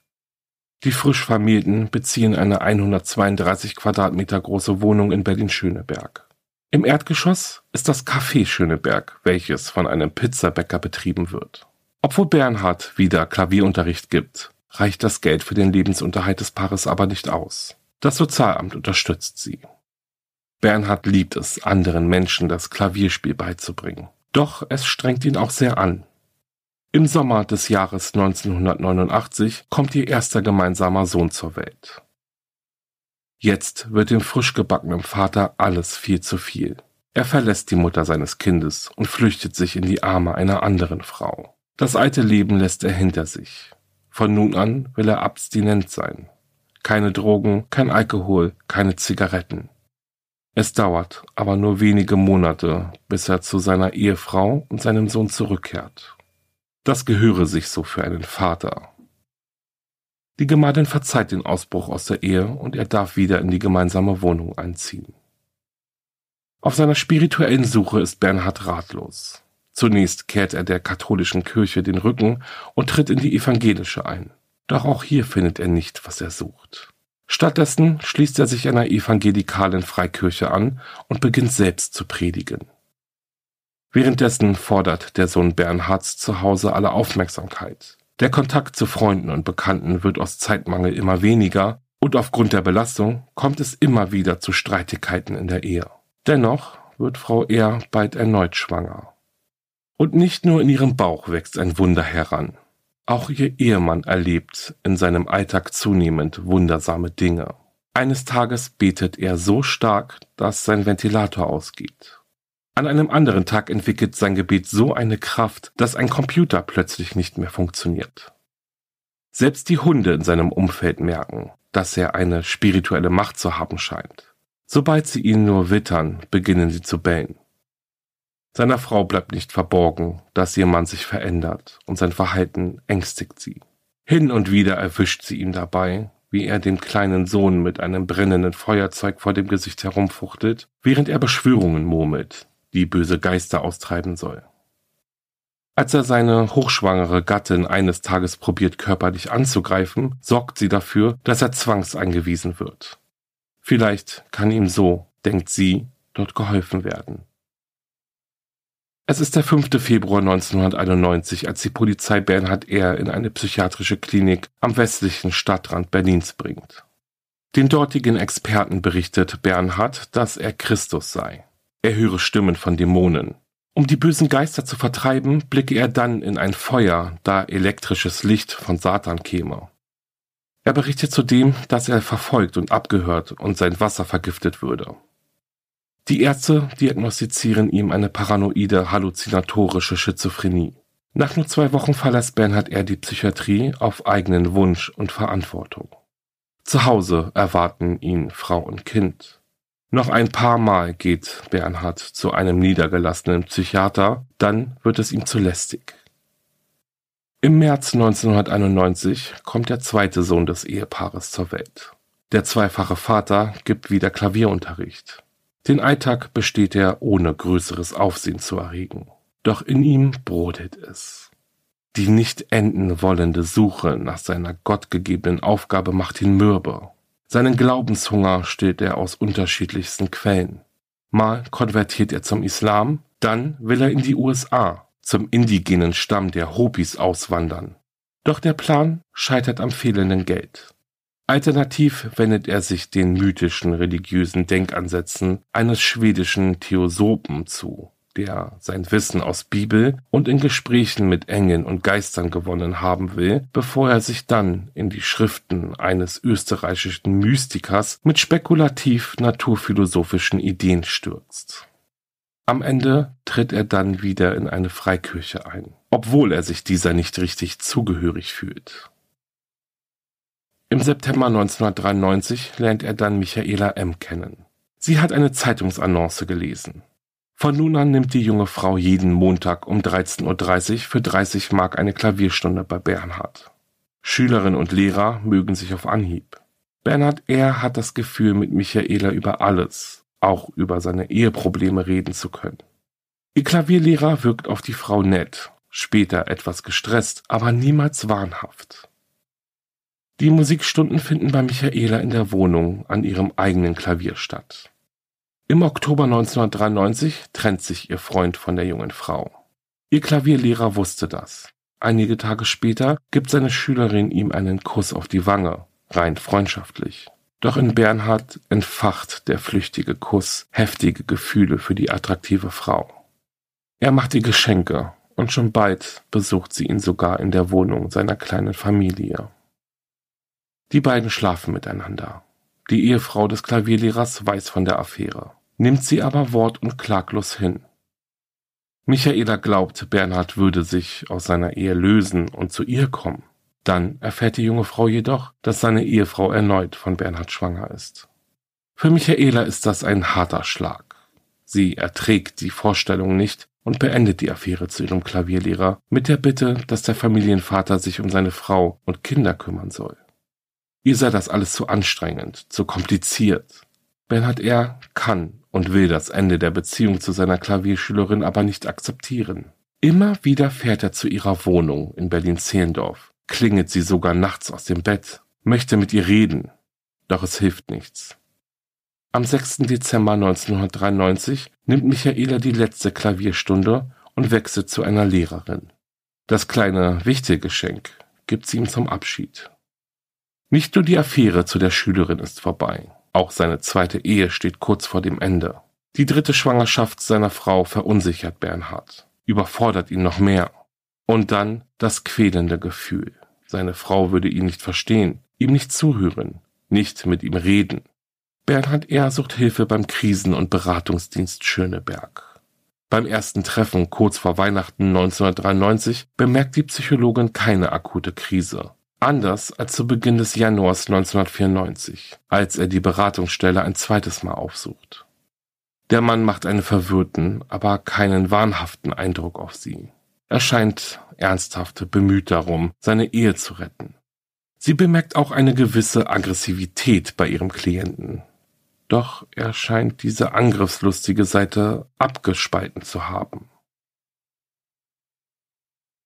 Die frisch Vermählten beziehen eine 132 Quadratmeter große Wohnung in Berlin-Schöneberg. Im Erdgeschoss ist das Café Schöneberg, welches von einem Pizzabäcker betrieben wird. Obwohl Bernhard wieder Klavierunterricht gibt, reicht das Geld für den Lebensunterhalt des Paares aber nicht aus. Das Sozialamt unterstützt sie. Bernhard liebt es, anderen Menschen das Klavierspiel beizubringen. Doch es strengt ihn auch sehr an. Im Sommer des Jahres 1989 kommt ihr erster gemeinsamer Sohn zur Welt. Jetzt wird dem frisch gebackenen Vater alles viel zu viel. Er verlässt die Mutter seines Kindes und flüchtet sich in die Arme einer anderen Frau. Das alte Leben lässt er hinter sich. Von nun an will er abstinent sein. Keine Drogen, kein Alkohol, keine Zigaretten. Es dauert aber nur wenige Monate, bis er zu seiner Ehefrau und seinem Sohn zurückkehrt. Das gehöre sich so für einen Vater. Die Gemahlin verzeiht den Ausbruch aus der Ehe und er darf wieder in die gemeinsame Wohnung einziehen. Auf seiner spirituellen Suche ist Bernhard ratlos. Zunächst kehrt er der katholischen Kirche den Rücken und tritt in die evangelische ein. Doch auch hier findet er nicht, was er sucht. Stattdessen schließt er sich einer evangelikalen Freikirche an und beginnt selbst zu predigen. Währenddessen fordert der Sohn Bernhards zu Hause alle Aufmerksamkeit. Der Kontakt zu Freunden und Bekannten wird aus Zeitmangel immer weniger und aufgrund der Belastung kommt es immer wieder zu Streitigkeiten in der Ehe. Dennoch wird Frau R. bald erneut schwanger. Und nicht nur in ihrem Bauch wächst ein Wunder heran. Auch ihr Ehemann erlebt in seinem Alltag zunehmend wundersame Dinge. Eines Tages betet er so stark, dass sein Ventilator ausgeht. An einem anderen Tag entwickelt sein Gebet so eine Kraft, dass ein Computer plötzlich nicht mehr funktioniert. Selbst die Hunde in seinem Umfeld merken, dass er eine spirituelle Macht zu haben scheint. Sobald sie ihn nur wittern, beginnen sie zu bellen. Seiner Frau bleibt nicht verborgen, dass ihr Mann sich verändert und sein Verhalten ängstigt sie. Hin und wieder erwischt sie ihn dabei, wie er dem kleinen Sohn mit einem brennenden Feuerzeug vor dem Gesicht herumfuchtelt, während er Beschwörungen murmelt, die böse Geister austreiben soll. Als er seine hochschwangere Gattin eines Tages probiert körperlich anzugreifen, sorgt sie dafür, dass er zwangseingewiesen wird. Vielleicht kann ihm so, denkt sie, dort geholfen werden. Es ist der 5. Februar 1991, als die Polizei Bernhard R. in eine psychiatrische Klinik am westlichen Stadtrand Berlins bringt. Den dortigen Experten berichtet Bernhard, dass er Christus sei. Er höre Stimmen von Dämonen. Um die bösen Geister zu vertreiben, blicke er dann in ein Feuer, da elektrisches Licht von Satan käme. Er berichtet zudem, dass er verfolgt und abgehört und sein Wasser vergiftet würde. Die Ärzte diagnostizieren ihm eine paranoide halluzinatorische Schizophrenie. Nach nur zwei Wochen verlässt Bernhard R. die Psychiatrie auf eigenen Wunsch und Verantwortung. Zu Hause erwarten ihn Frau und Kind. Noch ein paar Mal geht Bernhard zu einem niedergelassenen Psychiater, dann wird es ihm zu lästig. Im März 1991 kommt der zweite Sohn des Ehepaares zur Welt. Der zweifache Vater gibt wieder Klavierunterricht. Den Alltag besteht er, ohne größeres Aufsehen zu erregen. Doch in ihm brodelt es. Die nicht enden wollende Suche nach seiner gottgegebenen Aufgabe macht ihn mürbe. Seinen Glaubenshunger stillt er aus unterschiedlichsten Quellen. Mal konvertiert er zum Islam, dann will er in die USA, zum indigenen Stamm der Hopis auswandern. Doch der Plan scheitert am fehlenden Geld. Alternativ wendet er sich den mythischen religiösen Denkansätzen eines schwedischen Theosopen zu, der sein Wissen aus Bibel und in Gesprächen mit Engeln und Geistern gewonnen haben will, bevor er sich dann in die Schriften eines österreichischen Mystikers mit spekulativ naturphilosophischen Ideen stürzt. Am Ende tritt er dann wieder in eine Freikirche ein, obwohl er sich dieser nicht richtig zugehörig fühlt. Im September 1993 lernt er dann Michaela M. kennen. Sie hat eine Zeitungsannonce gelesen. Von nun an nimmt die junge Frau jeden Montag um 13.30 Uhr für 30 Mark eine Klavierstunde bei Bernhard. Schülerin und Lehrer mögen sich auf Anhieb. Bernhard R. hat das Gefühl, mit Michaela über alles, auch über seine Eheprobleme reden zu können. Ihr Klavierlehrer wirkt auf die Frau nett, später etwas gestresst, aber niemals wahnhaft. Die Musikstunden finden bei Michaela in der Wohnung an ihrem eigenen Klavier statt. Im Oktober 1993 trennt sich ihr Freund von der jungen Frau. Ihr Klavierlehrer wusste das. Einige Tage später gibt seine Schülerin ihm einen Kuss auf die Wange, rein freundschaftlich. Doch in Bernhard entfacht der flüchtige Kuss heftige Gefühle für die attraktive Frau. Er macht ihr Geschenke und schon bald besucht sie ihn sogar in der Wohnung seiner kleinen Familie. Die beiden schlafen miteinander. Die Ehefrau des Klavierlehrers weiß von der Affäre, nimmt sie aber wort- und klaglos hin. Michaela glaubt, Bernhard würde sich aus seiner Ehe lösen und zu ihr kommen. Dann erfährt die junge Frau jedoch, dass seine Ehefrau erneut von Bernhard schwanger ist. Für Michaela ist das ein harter Schlag. Sie erträgt die Vorstellung nicht und beendet die Affäre zu ihrem Klavierlehrer mit der Bitte, dass der Familienvater sich um seine Frau und Kinder kümmern soll. Ihr sei das alles zu anstrengend, zu kompliziert. Bernhard R. kann und will das Ende der Beziehung zu seiner Klavierschülerin aber nicht akzeptieren. Immer wieder fährt er zu ihrer Wohnung in Berlin-Zehlendorf, klingelt sie sogar nachts aus dem Bett, möchte mit ihr reden. Doch es hilft nichts. Am 6. Dezember 1993 nimmt Michaela die letzte Klavierstunde und wechselt zu einer Lehrerin. Das kleine Wichtelgeschenk gibt sie ihm zum Abschied. Nicht nur die Affäre zu der Schülerin ist vorbei, auch seine zweite Ehe steht kurz vor dem Ende. Die dritte Schwangerschaft seiner Frau verunsichert Bernhard, überfordert ihn noch mehr. Und dann das quälende Gefühl. Seine Frau würde ihn nicht verstehen, ihm nicht zuhören, nicht mit ihm reden. Bernhard R. sucht Hilfe beim Krisen- und Beratungsdienst Schöneberg. Beim ersten Treffen kurz vor Weihnachten 1993 bemerkt die Psychologin keine akute Krise. Anders als zu Beginn des Januars 1994, als er die Beratungsstelle ein zweites Mal aufsucht. Der Mann macht einen verwirrten, aber keinen wahnhaften Eindruck auf sie. Er scheint ernsthaft bemüht darum, seine Ehe zu retten. Sie bemerkt auch eine gewisse Aggressivität bei ihrem Klienten. Doch er scheint diese angriffslustige Seite abgespalten zu haben.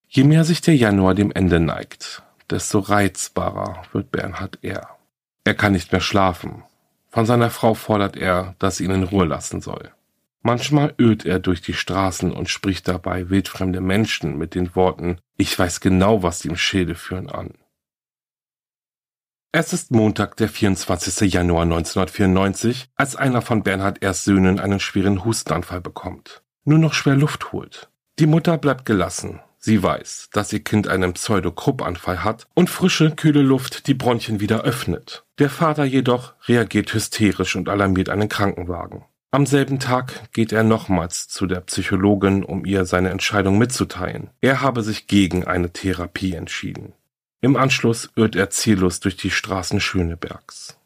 Je mehr sich der Januar dem Ende neigt, desto reizbarer wird Bernhard R. Er kann nicht mehr schlafen. Von seiner Frau fordert er, dass sie ihn in Ruhe lassen soll. Manchmal ölt er durch die Straßen und spricht dabei wildfremde Menschen mit den Worten Ich weiß genau, was die im Schilde führen an. Es ist Montag, der 24. Januar 1994, als einer von Bernhard erst Söhnen einen schweren Hustenanfall bekommt. Nur noch schwer Luft holt. Die Mutter bleibt gelassen. Sie weiß, dass ihr Kind einen Pseudokruppanfall hat und frische, kühle Luft die Bronchien wieder öffnet. Der Vater jedoch reagiert hysterisch und alarmiert einen Krankenwagen. Am selben Tag geht er nochmals zu der Psychologin, um ihr seine Entscheidung mitzuteilen. Er habe sich gegen eine Therapie entschieden. Im Anschluss irrt er ziellos durch die Straßen Schönebergs.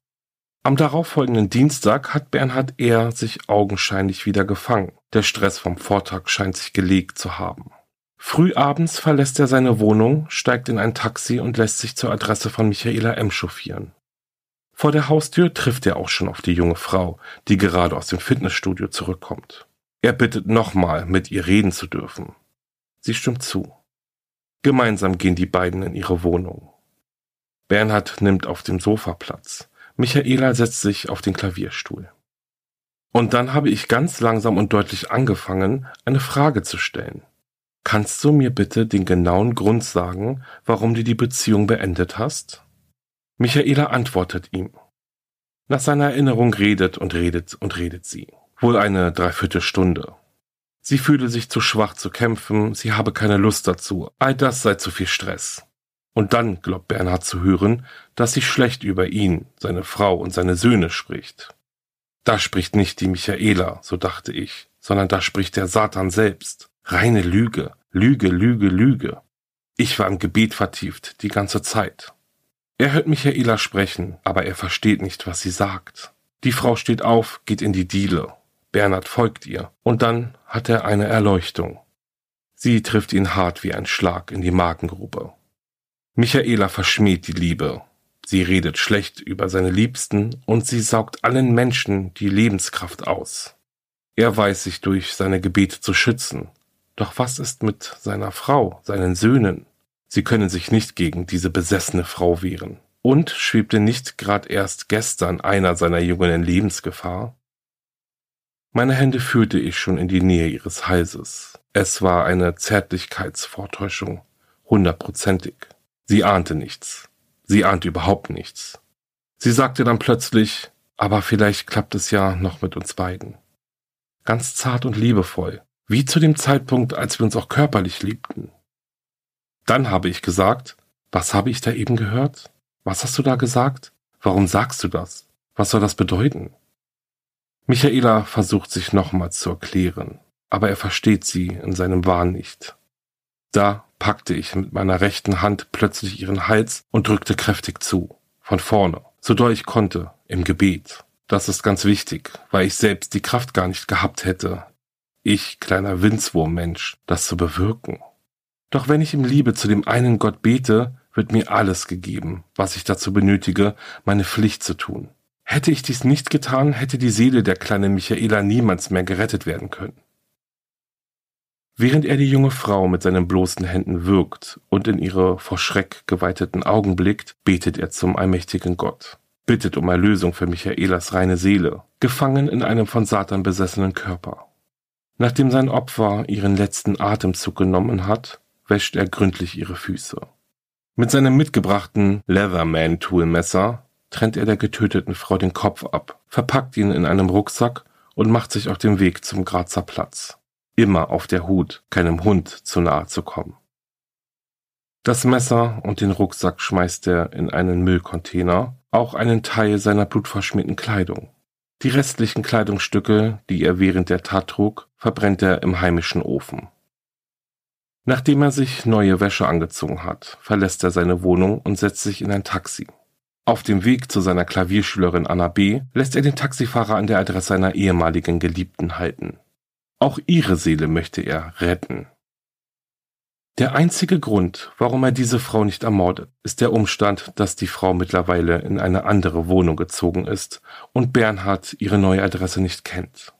Am darauffolgenden Dienstag hat Bernhard R. sich augenscheinlich wieder gefangen. Der Stress vom Vortag scheint sich gelegt zu haben. Frühabends verlässt er seine Wohnung, steigt in ein Taxi und lässt sich zur Adresse von Michaela M. chauffieren. Vor der Haustür trifft er auch schon auf die junge Frau, die gerade aus dem Fitnessstudio zurückkommt. Er bittet nochmal, mit ihr reden zu dürfen. Sie stimmt zu. Gemeinsam gehen die beiden in ihre Wohnung. Bernhard nimmt auf dem Sofa Platz. Michaela setzt sich auf den Klavierstuhl. Und dann habe ich ganz langsam und deutlich angefangen, eine Frage zu stellen. Kannst du mir bitte den genauen Grund sagen, warum du die Beziehung beendet hast? Michaela antwortet ihm. Nach seiner Erinnerung redet und redet und redet sie. Wohl eine Dreiviertelstunde. Sie fühle sich zu schwach zu kämpfen, sie habe keine Lust dazu, all das sei zu viel Stress. Und dann glaubt Bernhard zu hören, dass sie schlecht über ihn, seine Frau und seine Söhne spricht. Da spricht nicht die Michaela, so dachte ich, sondern da spricht der Satan selbst. Reine Lüge, Lüge, Lüge, Lüge. Ich war im Gebet vertieft, die ganze Zeit. Er hört Michaela sprechen, aber er versteht nicht, was sie sagt. Die Frau steht auf, geht in die Diele. Bernhard folgt ihr, und dann hat er eine Erleuchtung. Sie trifft ihn hart wie ein Schlag in die Magengrube. Michaela verschmäht die Liebe. Sie redet schlecht über seine Liebsten und sie saugt allen Menschen die Lebenskraft aus. Er weiß sich durch seine Gebete zu schützen. Doch was ist mit seiner Frau, seinen Söhnen? Sie können sich nicht gegen diese besessene Frau wehren. Und schwebte nicht grad erst gestern einer seiner Jungen in Lebensgefahr? Meine Hände führte ich schon in die Nähe ihres Halses. Es war eine Zärtlichkeitsvortäuschung, hundertprozentig. Sie ahnte nichts. Sie ahnte überhaupt nichts. Sie sagte dann plötzlich, aber vielleicht klappt es ja noch mit uns beiden. Ganz zart und liebevoll, wie zu dem Zeitpunkt, als wir uns auch körperlich liebten. Dann habe ich gesagt, was habe ich da eben gehört? Was hast du da gesagt? Warum sagst du das? Was soll das bedeuten? Michaela versucht sich nochmals zu erklären, aber er versteht sie in seinem Wahn nicht. Da packte ich mit meiner rechten Hand plötzlich ihren Hals und drückte kräftig zu, von vorne, so doll ich konnte, im Gebet. Das ist ganz wichtig, weil ich selbst die Kraft gar nicht gehabt hätte, ich, kleiner Winzwurmmensch, das zu bewirken. Doch wenn ich im Liebe zu dem einen Gott bete, wird mir alles gegeben, was ich dazu benötige, meine Pflicht zu tun. Hätte ich dies nicht getan, hätte die Seele der kleinen Michaela niemals mehr gerettet werden können. Während er die junge Frau mit seinen bloßen Händen wirkt und in ihre vor Schreck geweiteten Augen blickt, betet er zum allmächtigen Gott, bittet um Erlösung für Michaelas reine Seele, gefangen in einem von Satan besessenen Körper. Nachdem sein Opfer ihren letzten Atemzug genommen hat, wäscht er gründlich ihre Füße. Mit seinem mitgebrachten Leatherman-Toolmesser trennt er der getöteten Frau den Kopf ab, verpackt ihn in einem Rucksack und macht sich auf den Weg zum Grazer Platz. Immer auf der Hut, keinem Hund zu nahe zu kommen. Das Messer und den Rucksack schmeißt er in einen Müllcontainer, auch einen Teil seiner blutverschmierten Kleidung. Die restlichen Kleidungsstücke, die er während der Tat trug, verbrennt er im heimischen Ofen. Nachdem er sich neue Wäsche angezogen hat, verlässt er seine Wohnung und setzt sich in ein Taxi. Auf dem Weg zu seiner Klavierschülerin Anna B. lässt er den Taxifahrer an der Adresse seiner ehemaligen Geliebten halten. Auch ihre Seele möchte er retten. Der einzige Grund, warum er diese Frau nicht ermordet, ist der Umstand, dass die Frau mittlerweile in eine andere Wohnung gezogen ist und Bernhard ihre neue Adresse nicht kennt.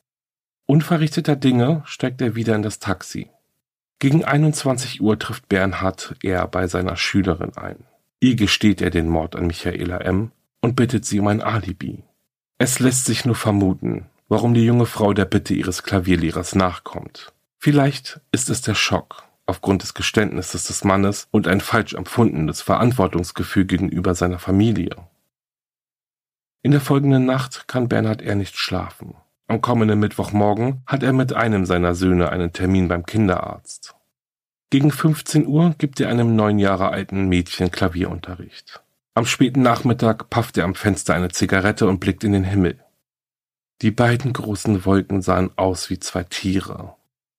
Unverrichteter Dinge steigt er wieder in das Taxi. Gegen 21 Uhr trifft Bernhard er bei seiner Schülerin ein. Ihr gesteht er den Mord an Michaela M. und bittet sie um ein Alibi. Es lässt sich nur vermuten, warum die junge Frau der Bitte ihres Klavierlehrers nachkommt. Vielleicht ist es der Schock aufgrund des Geständnisses des Mannes und ein falsch empfundenes Verantwortungsgefühl gegenüber seiner Familie. In der folgenden Nacht kann Bernhard R. nicht schlafen. Am kommenden Mittwochmorgen hat er mit einem seiner Söhne einen Termin beim Kinderarzt. Gegen 15 Uhr gibt er einem neun Jahre alten Mädchen Klavierunterricht. Am späten Nachmittag pafft er am Fenster eine Zigarette und blickt in den Himmel. Die beiden großen Wolken sahen aus wie zwei Tiere.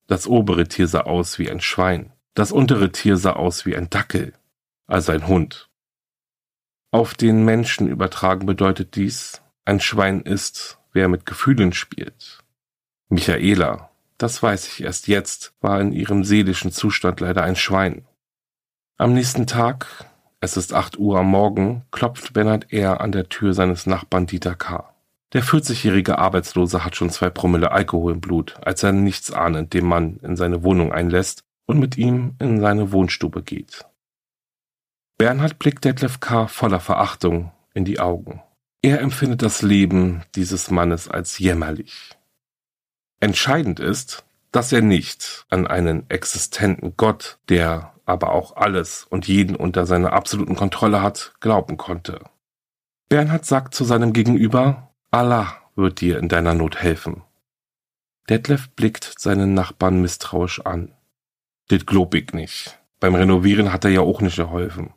Das obere Tier sah aus wie ein Schwein, das untere Tier sah aus wie ein Dackel, also ein Hund. Auf den Menschen übertragen bedeutet dies, ein Schwein ist, wer mit Gefühlen spielt. Michaela, das weiß ich erst jetzt, war in ihrem seelischen Zustand leider ein Schwein. Am nächsten Tag, es ist acht Uhr am Morgen, klopft Bernhard R. an der Tür seines Nachbarn Dieter K. Der 40-jährige Arbeitslose hat schon zwei Promille Alkohol im Blut, als er nichts ahnend den Mann in seine Wohnung einlässt und mit ihm in seine Wohnstube geht. Bernhard blickt Detlef K. voller Verachtung in die Augen. Er empfindet das Leben dieses Mannes als jämmerlich. Entscheidend ist, dass er nicht an einen existenten Gott, der aber auch alles und jeden unter seiner absoluten Kontrolle hat, glauben konnte. Bernhard sagt zu seinem Gegenüber, Allah wird dir in deiner Not helfen. Detlef blickt seinen Nachbarn misstrauisch an. Dit glaub ich nicht. Beim Renovieren hat er ja auch nicht geholfen,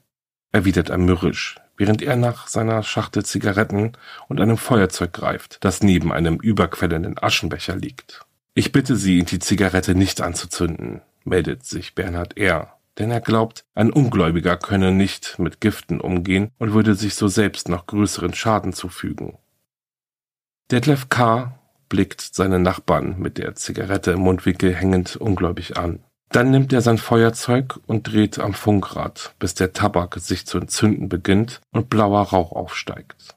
erwidert er mürrisch, während er nach seiner Schachtel Zigaretten und einem Feuerzeug greift, das neben einem überquellenden Aschenbecher liegt. Ich bitte Sie, die Zigarette nicht anzuzünden, meldet sich Bernhard R., denn er glaubt, ein Ungläubiger könne nicht mit Giften umgehen und würde sich so selbst noch größeren Schaden zufügen. Detlef K. blickt seinen Nachbarn mit der Zigarette im Mundwinkel hängend ungläubig an. Dann nimmt er sein Feuerzeug und dreht am Funkrad, bis der Tabak sich zu entzünden beginnt und blauer Rauch aufsteigt.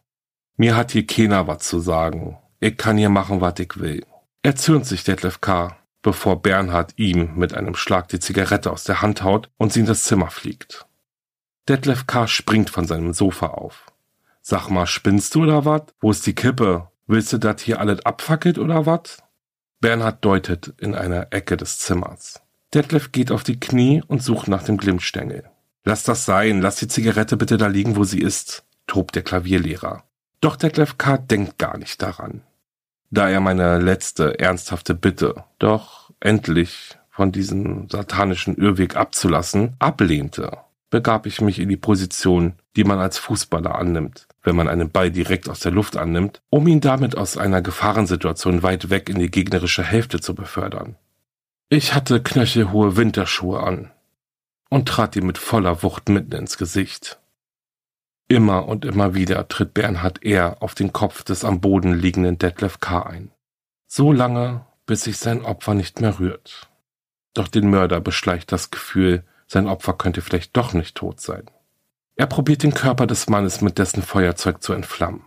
Mir hat hier keiner was zu sagen. Ich kann hier machen, was ich will. Erzürnt sich Detlef K., bevor Bernhard ihm mit einem Schlag die Zigarette aus der Hand haut und sie in das Zimmer fliegt. Detlef K. springt von seinem Sofa auf. Sag mal, spinnst du oder wat? Wo ist die Kippe? Willst du dat hier alles abfackelt oder wat? Bernhard deutet in einer Ecke des Zimmers. Detlef geht auf die Knie und sucht nach dem Glimmstängel. Lass das sein, lass die Zigarette bitte da liegen, wo sie ist, tobt der Klavierlehrer. Doch Detlef K. denkt gar nicht daran. Da er meine letzte ernsthafte Bitte, doch endlich von diesem satanischen Irrweg abzulassen, ablehnte, begab ich mich in die Position, die man als Fußballer annimmt, wenn man einen Ball direkt aus der Luft annimmt, um ihn damit aus einer Gefahrensituation weit weg in die gegnerische Hälfte zu befördern. Ich hatte knöchelhohe Winterschuhe an und trat ihm mit voller Wucht mitten ins Gesicht. Immer und immer wieder tritt Bernhard R. auf den Kopf des am Boden liegenden Detlef K. ein. So lange, bis sich sein Opfer nicht mehr rührt. Doch den Mörder beschleicht das Gefühl, sein Opfer könnte vielleicht doch nicht tot sein. Er probiert den Körper des Mannes mit dessen Feuerzeug zu entflammen.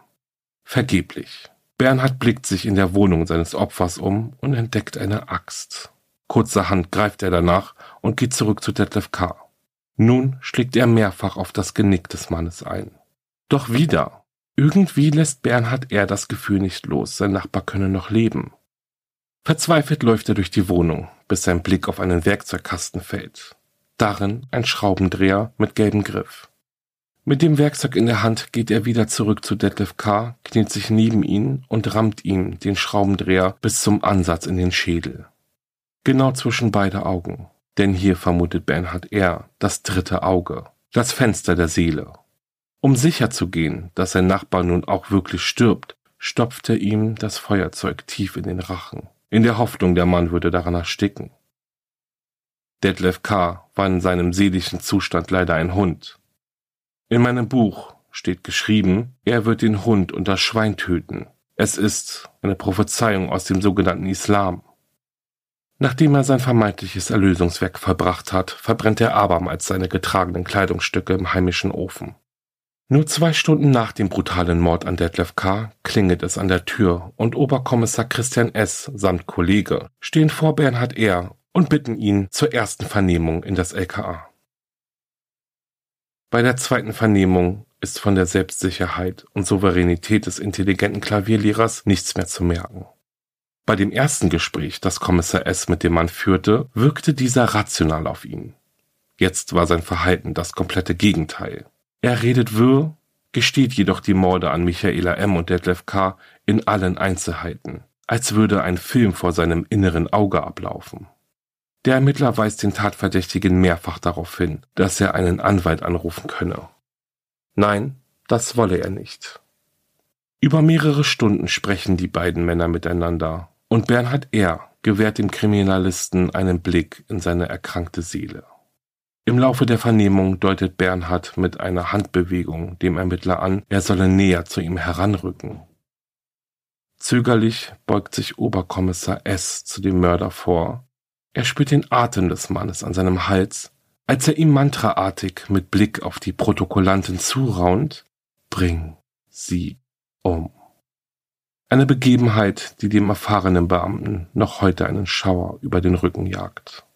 Vergeblich. Bernhard blickt sich in der Wohnung seines Opfers um und entdeckt eine Axt. Kurzerhand greift er danach und geht zurück zu Detlef K. Nun schlägt er mehrfach auf das Genick des Mannes ein. Doch wieder. Irgendwie lässt Bernhard R. das Gefühl nicht los, sein Nachbar könne noch leben. Verzweifelt läuft er durch die Wohnung, bis sein Blick auf einen Werkzeugkasten fällt. Darin ein Schraubendreher mit gelbem Griff. Mit dem Werkzeug in der Hand geht er wieder zurück zu Detlef K., kniet sich neben ihn und rammt ihm den Schraubendreher bis zum Ansatz in den Schädel. Genau zwischen beide Augen. Denn hier vermutet Bernhard R. das dritte Auge, das Fenster der Seele. Um sicher zu gehen, dass sein Nachbar nun auch wirklich stirbt, stopft er ihm das Feuerzeug tief in den Rachen, in der Hoffnung, der Mann würde daran ersticken. Detlef K. war in seinem seelischen Zustand leider ein Hund. In meinem Buch steht geschrieben, er wird den Hund und das Schwein töten. Es ist eine Prophezeiung aus dem sogenannten Islam. Nachdem er sein vermeintliches Erlösungswerk vollbracht hat, verbrennt er abermals seine getragenen Kleidungsstücke im heimischen Ofen. Nur zwei Stunden nach dem brutalen Mord an Detlef K. klingelt es an der Tür und Oberkommissar Christian S. samt Kollege stehen vor Bernhard R. und bitten ihn zur ersten Vernehmung in das LKA. Bei der zweiten Vernehmung ist von der Selbstsicherheit und Souveränität des intelligenten Klavierlehrers nichts mehr zu merken. Bei dem ersten Gespräch, das Kommissar S. mit dem Mann führte, wirkte dieser rational auf ihn. Jetzt war sein Verhalten das komplette Gegenteil. Er redet wirr, gesteht jedoch die Morde an Michaela M. und Detlef K. in allen Einzelheiten, als würde ein Film vor seinem inneren Auge ablaufen. Der Ermittler weist den Tatverdächtigen mehrfach darauf hin, dass er einen Anwalt anrufen könne. Nein, das wolle er nicht. Über mehrere Stunden sprechen die beiden Männer miteinander, und Bernhard R. gewährt dem Kriminalisten einen Blick in seine erkrankte Seele. Im Laufe der Vernehmung deutet Bernhard mit einer Handbewegung dem Ermittler an, er solle näher zu ihm heranrücken. Zögerlich beugt sich Oberkommissar S. zu dem Mörder vor. Er spürt den Atem des Mannes an seinem Hals, als er ihm mantraartig mit Blick auf die Protokollantin zuraunt, bring sie um. Eine Begebenheit, die dem erfahrenen Beamten noch heute einen Schauer über den Rücken jagt.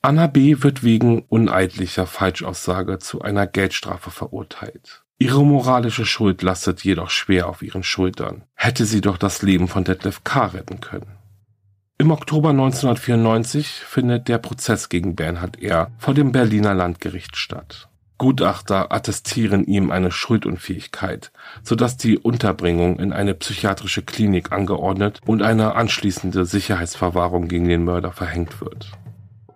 Anna B. wird wegen uneidlicher Falschaussage zu einer Geldstrafe verurteilt. Ihre moralische Schuld lastet jedoch schwer auf ihren Schultern. Hätte sie doch das Leben von Detlef K. retten können. Im Oktober 1994 findet der Prozess gegen Bernhard R. vor dem Berliner Landgericht statt. Gutachter attestieren ihm eine Schuldunfähigkeit, sodass die Unterbringung in eine psychiatrische Klinik angeordnet und eine anschließende Sicherheitsverwahrung gegen den Mörder verhängt wird.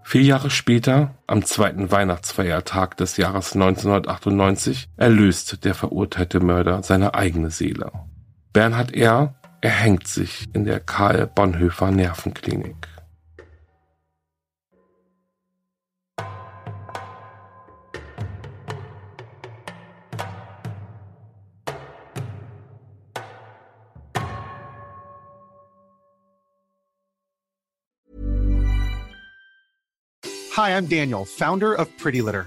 Vier Jahre später, am zweiten Weihnachtsfeiertag des Jahres 1998, erlöst der verurteilte Mörder seine eigene Seele. Bernhard R. erhängt sich in der Karl Bonhoeffer Nervenklinik. Hi, I'm Daniel, founder of Pretty Litter.